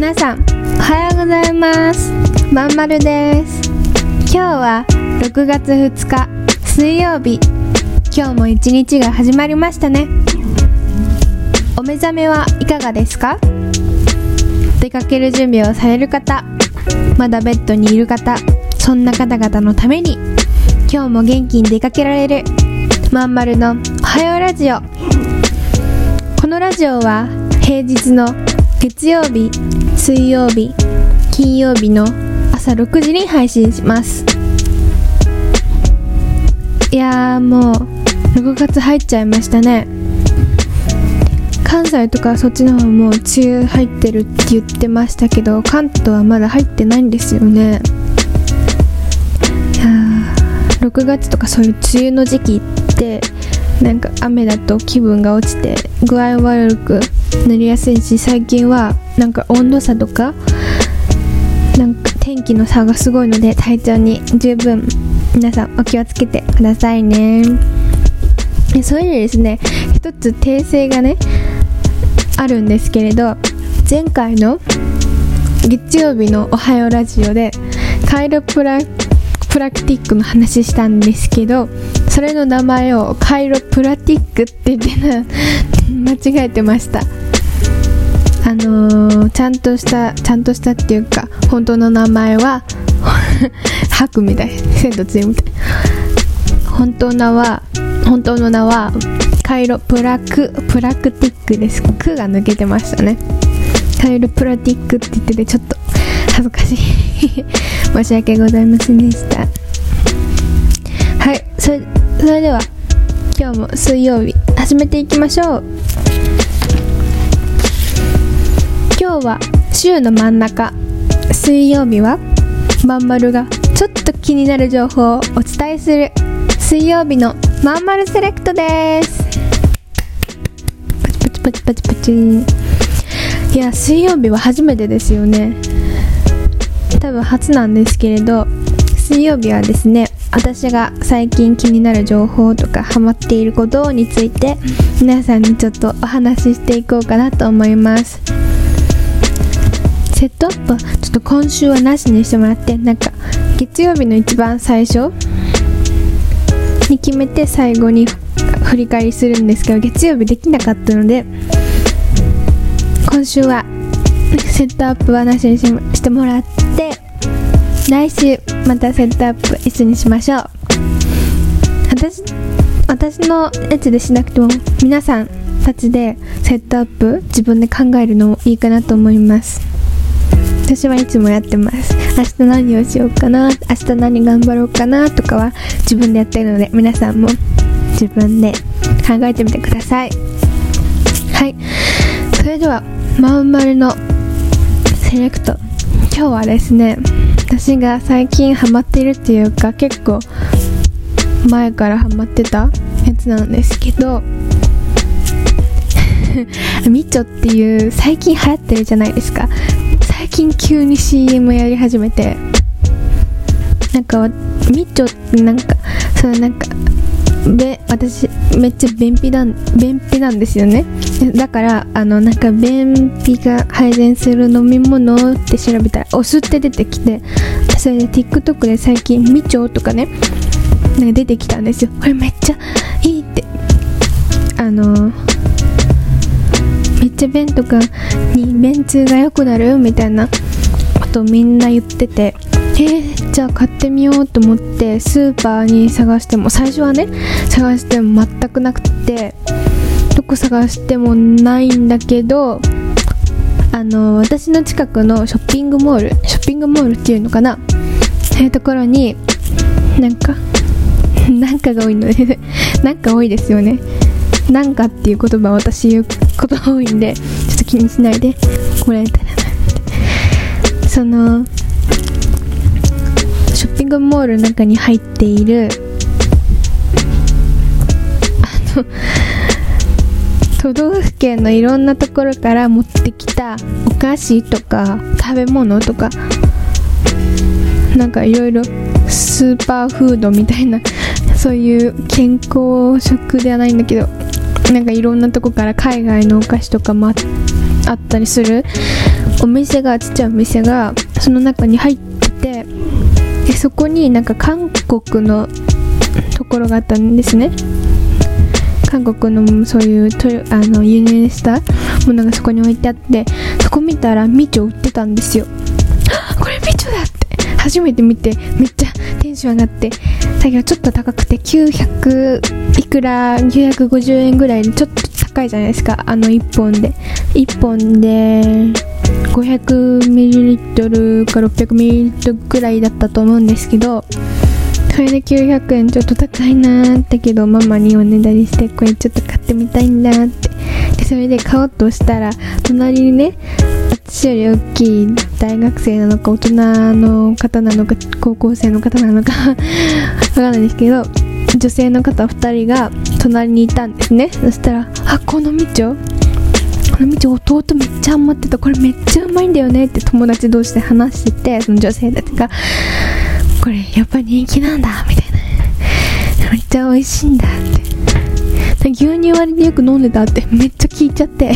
皆さんおはようございます。まんまるです。今日は6月2日水曜日。今日も一日が始まりましたね。お目覚めはいかがですか？出かける準備をされる方まだベッドにいる方そんな方々のために今日も元気に出かけられるまんまるのおはようラジオ。このラジオは平日の月曜日水曜日金曜日の朝6時に配信します。いやーもう6月入っちゃいましたね。関西とかそっちの方もう梅雨入ってるって言ってましたけど関東はまだ入ってないんですよね。いや6月とかそういう梅雨の時期ってなんか雨だと気分が落ちて具合悪くなりやすいし最近はなんか温度差とかなんか天気の差がすごいので体調に十分皆さんお気をつけてくださいね。でそういうでですね一つ訂正がねあるんですけれど前回の月曜日の「おはようラジオ」でカイロプラプラクティックの話したんですけどそれの名前をカイロプラティックって言ってな間違えてました。あのー、ちゃんとしたちゃんとしたっていうか本当の名前は 吐くみたい鮮度強いみたい本当のは本当の名はカイロプラクプラクティックです「ク」が抜けてましたね。カイロプラティックって言っててちょっと恥ずかしい。申し訳ございませんでした。はいそれそれでは今日も水曜日始めていきましょう。今日は週の真ん中。水曜日はまんまるがちょっと気になる情報をお伝えする。水曜日のまんまるセレクトです。パチパチパチパチパチ。いや水曜日は初めてですよね。多分初なんですけれど水曜日はですね私が最近気になる情報とかハマっていることについて皆さんにちょっとお話ししていこうかなと思います。セットアップはちょっと今週はなしにしてもらってなんか月曜日の一番最初に決めて最後に振り返りするんですけど月曜日できなかったので今週はセットアップはなしにしてもらって来週またセットアップ一緒にしましょう。私私のやつでしなくても皆さんたちでセットアップ自分で考えるのもいいかなと思います。私はいつもやってます。明日何をしようかな。明日何頑張ろうかなとかは自分でやってるので皆さんも自分で考えてみてください。はい。それではまん丸のセレクト。今日はですね私が最近ハマってるっていうか結構前からハマってたやつなんですけどみちょっていう最近流行ってるじゃないですか。最近急に CM やり始めてなんかみちょってなんかそのなんかべ私めっちゃ便秘なん便秘なんですよね。だからあのなんか便秘が改善する飲み物って調べたらお酢って出てきてそれで TikTok で最近みちょとかねなんか出てきたんですよ。これめっちゃいいって。あのめっちゃ便とかに便通が良くなるみたいなことみんな言っててえー、じゃあ買ってみようと思ってスーパーに探しても最初はね探しても全くなくてどこ探してもないんだけどあの私の近くのショッピングモールショッピングモールっていうのかな？そういうところになんか なんかが多いので なんか多いですよね。なんかっていう言葉私言うことが多いんでちょっと気にしないで。もらえたらなってそのショッピングモールの中に入っているあの都道府県のいろんなところから持ってきたお菓子とか食べ物とかなんかいろいろスーパーフードみたいなそういう健康食ではないんだけどなんかいろんなとこから海外のお菓子とかもあったりする。お店がちっちゃいお店がその中に入っててでそこになんか韓国のところがあったんですね。韓国のそういうトあの輸入したものがそこに置いてあってそこ見たらみちょ売ってたんですよ。これみちょだって。初めて見てめっちゃテンション上がってだけどちょっと高くて900いくら950円ぐらいでちょっと高いじゃないですか。あの1本で。1本で 500ml か 600ml ぐらいだったと思うんですけどそれで900円ちょっと高いなーってけどママにおねだりしてこれちょっと買ってみたいんだって。でそれで買おうとしたら隣にね私より大きい大学生なのか大人の方なのか高校生の方なのか わかんないですけど女性の方2人が隣にいたんですね。そしたら「あこのみちょこのみちょ弟めっちゃ余ってた。これめっちゃうまいんだよね」って友達同士で話しててその女性たちが。これやっぱ人気なんだみたいな。めっちゃ美味しいんだって。牛乳割りでよく飲んでたってめっちゃ聞いちゃって。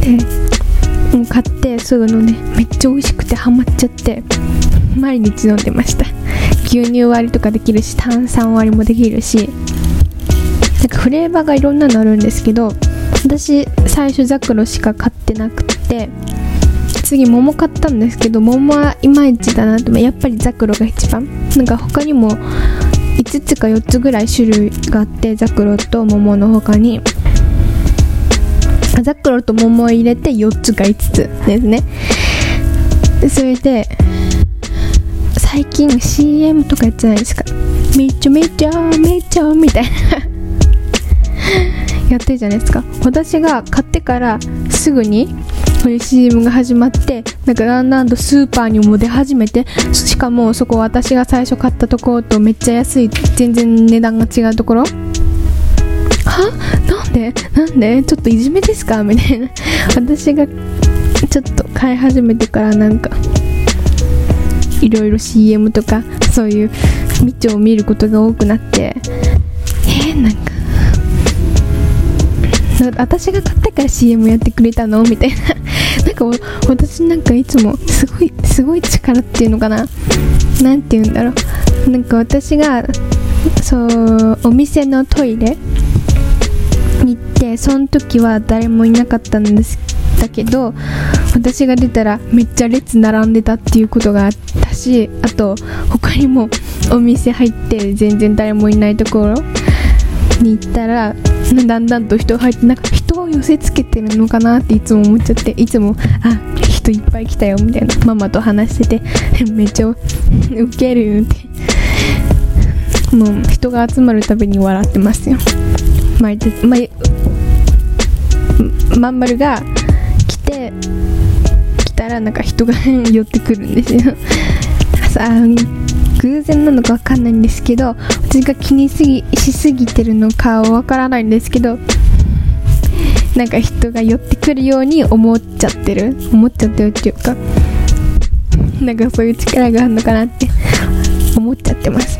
でもう買ってすぐ飲んでめっちゃ美味しくてハマっちゃって毎日飲んでました。牛乳割りとかできるし炭酸割りもできるしなんかフレーバーがいろんなのあるんですけど私最初ザクロしか買ってなくて次桃買ったんですけど桃はいまいちだなとやっぱりザクロが一番。なんか他にも5つか4つぐらい種類があってザクロと桃の他に。ザクロと桃を入れて4つか5つですね。それで最近 CM とかやってないですか？めちゃめちゃめちゃみたいな。やってるじゃないですか。私が買ってからすぐにそういう CM が始まってなんかだんだんとスーパーにも出始めてしかもそこ私が最初買ったところとめっちゃ安い全然値段が違うところ。は？なんで？なんで？ちょっといじめですか？みたいな。私がちょっと買い始めてからなんかいろいろ CM とかそういうみちを見ることが多くなって。えー、なんか私が買ったから CM やってくれたの？みたいな。なんか私なんかいつもすごいすごい力っていうのかな？何て言うんだろう。なんか私がそうお店のトイレに行ってその時は誰もいなかったんですだけど私が出たらめっちゃ列並んでたっていうことがあったしあと他にもお店入って全然誰もいないところに行ったらだんだんと人が入ってなんか人を寄せつけてるのかなっていつも思っちゃっていつもあ人いっぱい来たよみたいなママと話してて めっちゃ ウケるって。もう人が集まるたびに笑ってますよ。毎日、ままん丸が来て来たらなんか人が 寄ってくるんですよ。さあ偶然なのか分かんないんですけど私が気にすぎしすぎてるのかわからないんですけどなんか人が寄ってくるように思っちゃってる。思っちゃってるっていうかなんかそういう力があるのかなって思っちゃってます。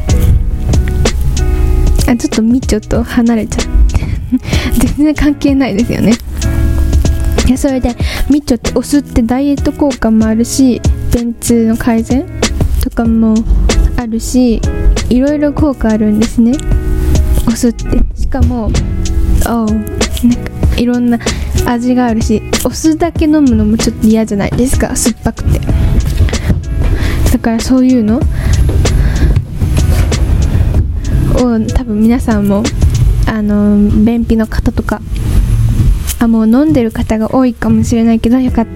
あちょっとみちょと離れちゃって 全然関係ないですよね。いやそれでみちょってお酢ってダイエット効果もあるし便通の改善かもあるしいろいろ効果あるんですね。お酢って。しかもおなんかいろんな味があるしお酢だけ飲むのもちょっと嫌じゃないですか？酸っぱくて。だからそういうのを多分皆さんもあの便秘の方とかあもう飲んでる方が多いかもしれないけどよかっ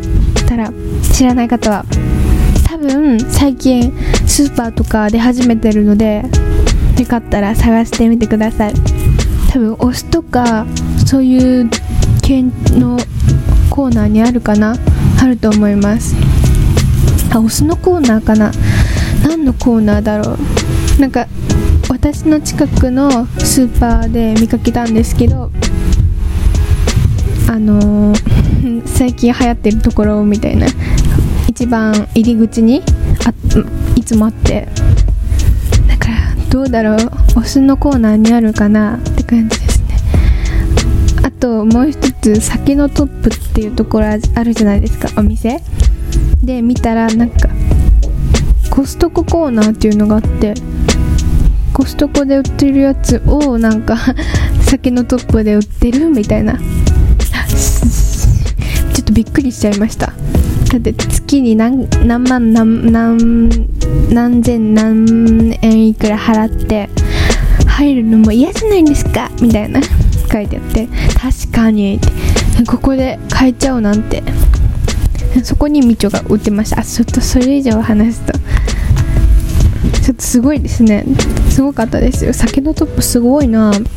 たら知らない方は分最近スーパーとかで始めてるのでよかったら探してみてください。多分お酢とかそういう系のコーナーにあるかな？あると思います。あお酢のコーナーかな？何のコーナーだろう？なんか私の近くのスーパーで見かけたんですけどあのー、最近流行ってるところみたいな一番入り口にあいつもあって。だからどうだろうお酢のコーナーにあるかなって感じですね。あともう一つ酒のトップっていうところあるじゃないですかお店。で見たらなんかコストココーナーっていうのがあってコストコで売ってるやつをなんか 酒のトップで売ってるみたいな。ちょっとびっくりしちゃいました。だって月に何何万何何何千何円いくら払って入るのも嫌じゃないですかみたいな書いてあって確かにここで買えちゃうなんて。そこにみちょが売ってました。あちょっとそれ以上話すとちょっとすごいですね。すごかったですよ。酒のトップすごいなって。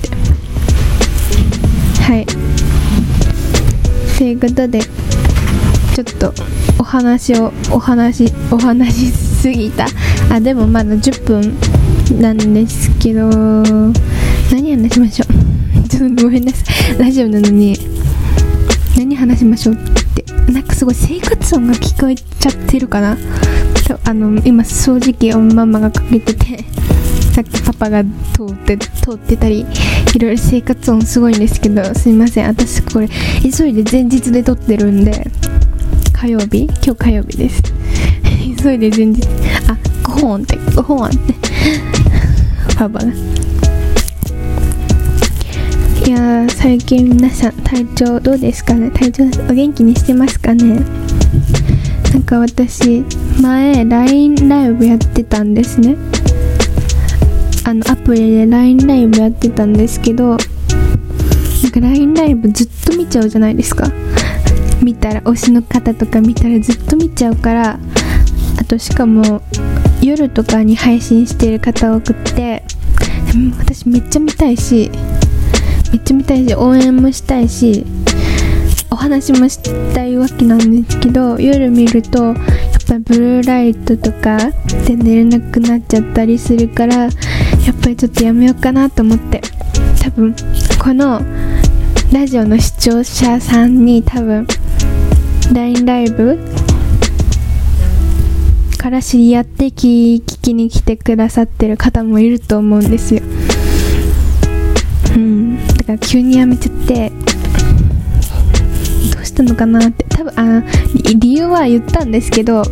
はい。ということでちょっと話をお話お話しすぎた。あでもまだ10分なんですけど何話しましょう？ちょっとごめんなさい。ラジオなのに。何話しましょうって。なんかすごい生活音が聞こえちゃってるかな？あの今掃除機をママがかけててさっきパパが通って通ってたりいろいろ生活音すごいんですけどすいません。私これ急いで前日で撮ってるんで。火曜日？今日火曜日です。急いで前日あ5本って5本って パパが。いや最近皆さん体調どうですかね？体調お元気にしてますかね？なんか私前 LINE ライブやってたんですね。あのアプリで LINE ライブやってたんですけどなんか LINE ライブずっと見ちゃうじゃないですか。見たら推しの方とか見たらずっと見ちゃうからあとしかも夜とかに配信してる方多くって私めっちゃ見たいしめっちゃ見たいし応援もしたいしお話もしたいわけなんですけど夜見るとやっぱりブルーライトとかで寝れなくなっちゃったりするからやっぱりちょっとやめようかなと思って多分このラジオの視聴者さんに多分 LINE ライブ。から知り合って聞きに来てくださってる方もいると思うんですよ。うん。だから急にやめちゃって。どうしたのかなって。多分あ理由は言ったんですけど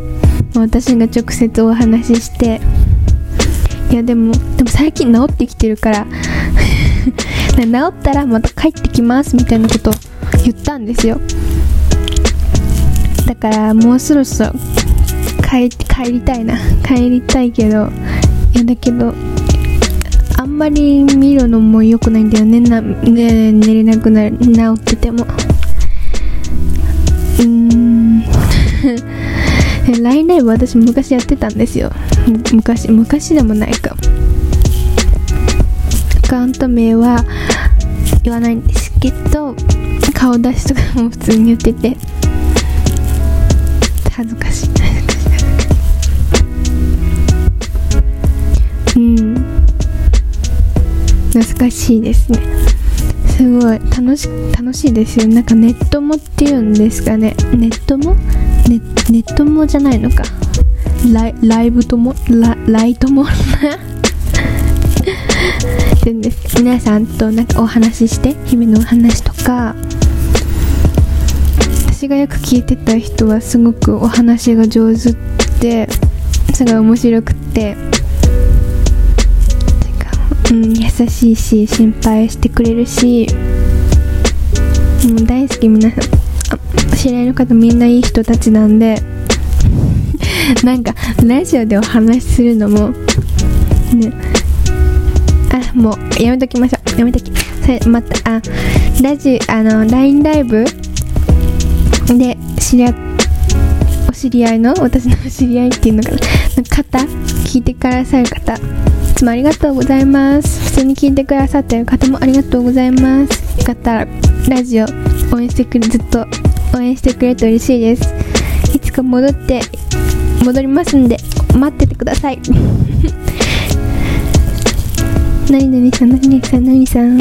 私が直接お話しして。いやでもでも最近治ってきてるから。治ったらまた帰ってきますみたいなこと言ったんですよ。だからもうそろそろ帰りたいな。帰りたいけどいやだけどあんまり見るのも良くないんだよね。なね寝れなくなる治ってても。うーん。LINE ライブ私昔やってたんですよ。昔昔でもないか。アカウント名は言わないんですけど顔出しとかも普通に言ってて。恥ずかしいうん。懐かしいです。ねすごい楽し楽しいですよ。なんかネットもっていうんですかね。ネットも？ネネットもじゃないのか？ライライブとも？ラライトも？んです。皆さんとなんかお話しして日々のお話とか。がよく聞いてた人はすごくお話が上手ですごい面白くてうん、優しいし心配してくれるしもう大好き皆さん知り合いの方みんないい人たちなんでなんかラジオでお話しするのもねあもうやめときましょう。やめとき。それまたあラジあの LINE ライブで知り合お知り合いの私のお知り合いっていうのかな。方聞いてくださる方いつもありがとうございます。普通に聞いてくださってる方もありがとうございます。よかったらラジオ応援してくれずっと応援してくれると嬉しいです。いつか戻って戻りますんで待っててください。何々さん何々さん何々さん。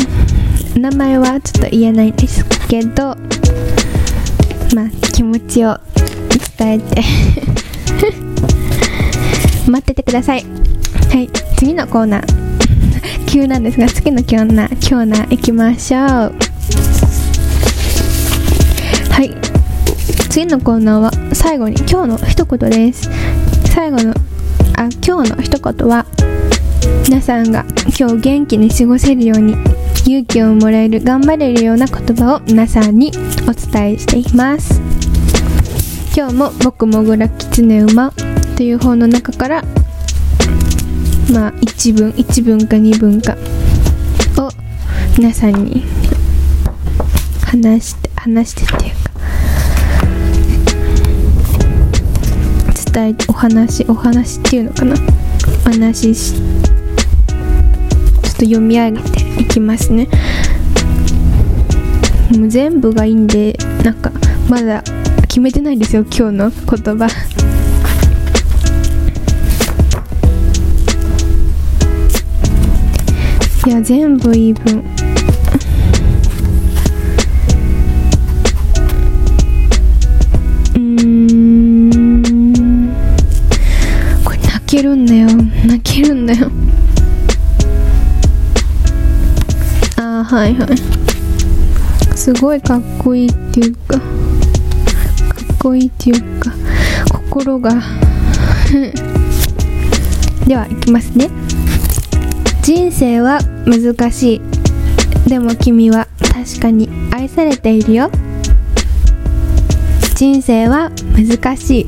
名前はちょっと言えないですけどまあ気持ちを伝えて。待っててください。はい次のコーナー。急なんですが次のコーナーコーナー行きましょう。はい次のコーナーは最後に今日の一言です。最後のあ今日の一言は皆さんが今日元気に過ごせるように勇気をもらえる頑張れるような言葉を皆さんにお伝えしています。今日も「僕もぐらきつね馬」という本の中からまあ1文1文か2文かを皆さんに話して話してっていうか伝えてお話お話っていうのかな。お話しちょっと読み上げていきますね。もう全部がいいんでなんかまだ決めてないですよ今日の言葉。いや全部いい分。うん。これ泣けるんだよ。泣けるんだよ。あーはいはい。すごいかっこいいっていうかかっこいいっていうか心が。ではいきますね。人生は難しい。でも君は確かに愛されているよ。人生は難しい。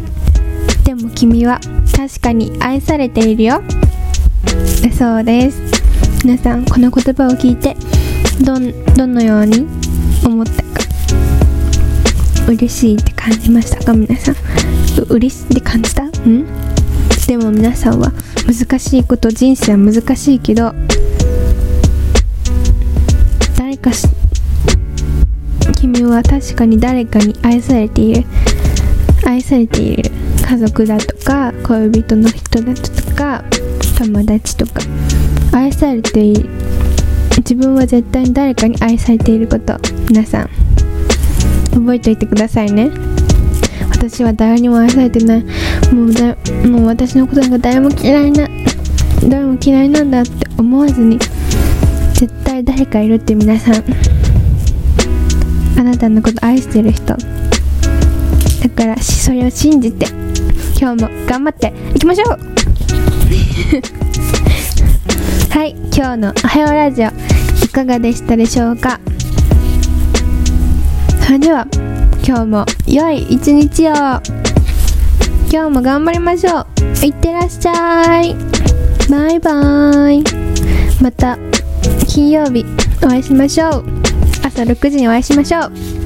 でも君は確かに愛されているよ。そうです。皆さんこの言葉を聞いてどんどのように思ったか嬉しいって感じましたか？皆さん。嬉しいって感じた？うん？でも皆さんは難しいこと人生は難しいけど誰かし君は確かに誰かに愛されている。愛されている家族だとか恋人の人だとか友達とか。愛されている自分は絶対に誰かに愛されていること。皆さん覚えておいてくださいね。私は誰にも愛されてない。もうだもう私のことなんか誰も嫌いな誰も嫌いなんだって思わずに絶対誰かいるって皆さん。あなたのこと愛してる人。だからそれを信じて今日も頑張っていきましょう。はい今日の「おはようラジオ」かがでしたでしょうか？それでは今日も良い一日を。今日も頑張りましょう。いってらっしゃい。バイバーイ。また金曜日お会いしましょう。朝6時にお会いしましょう。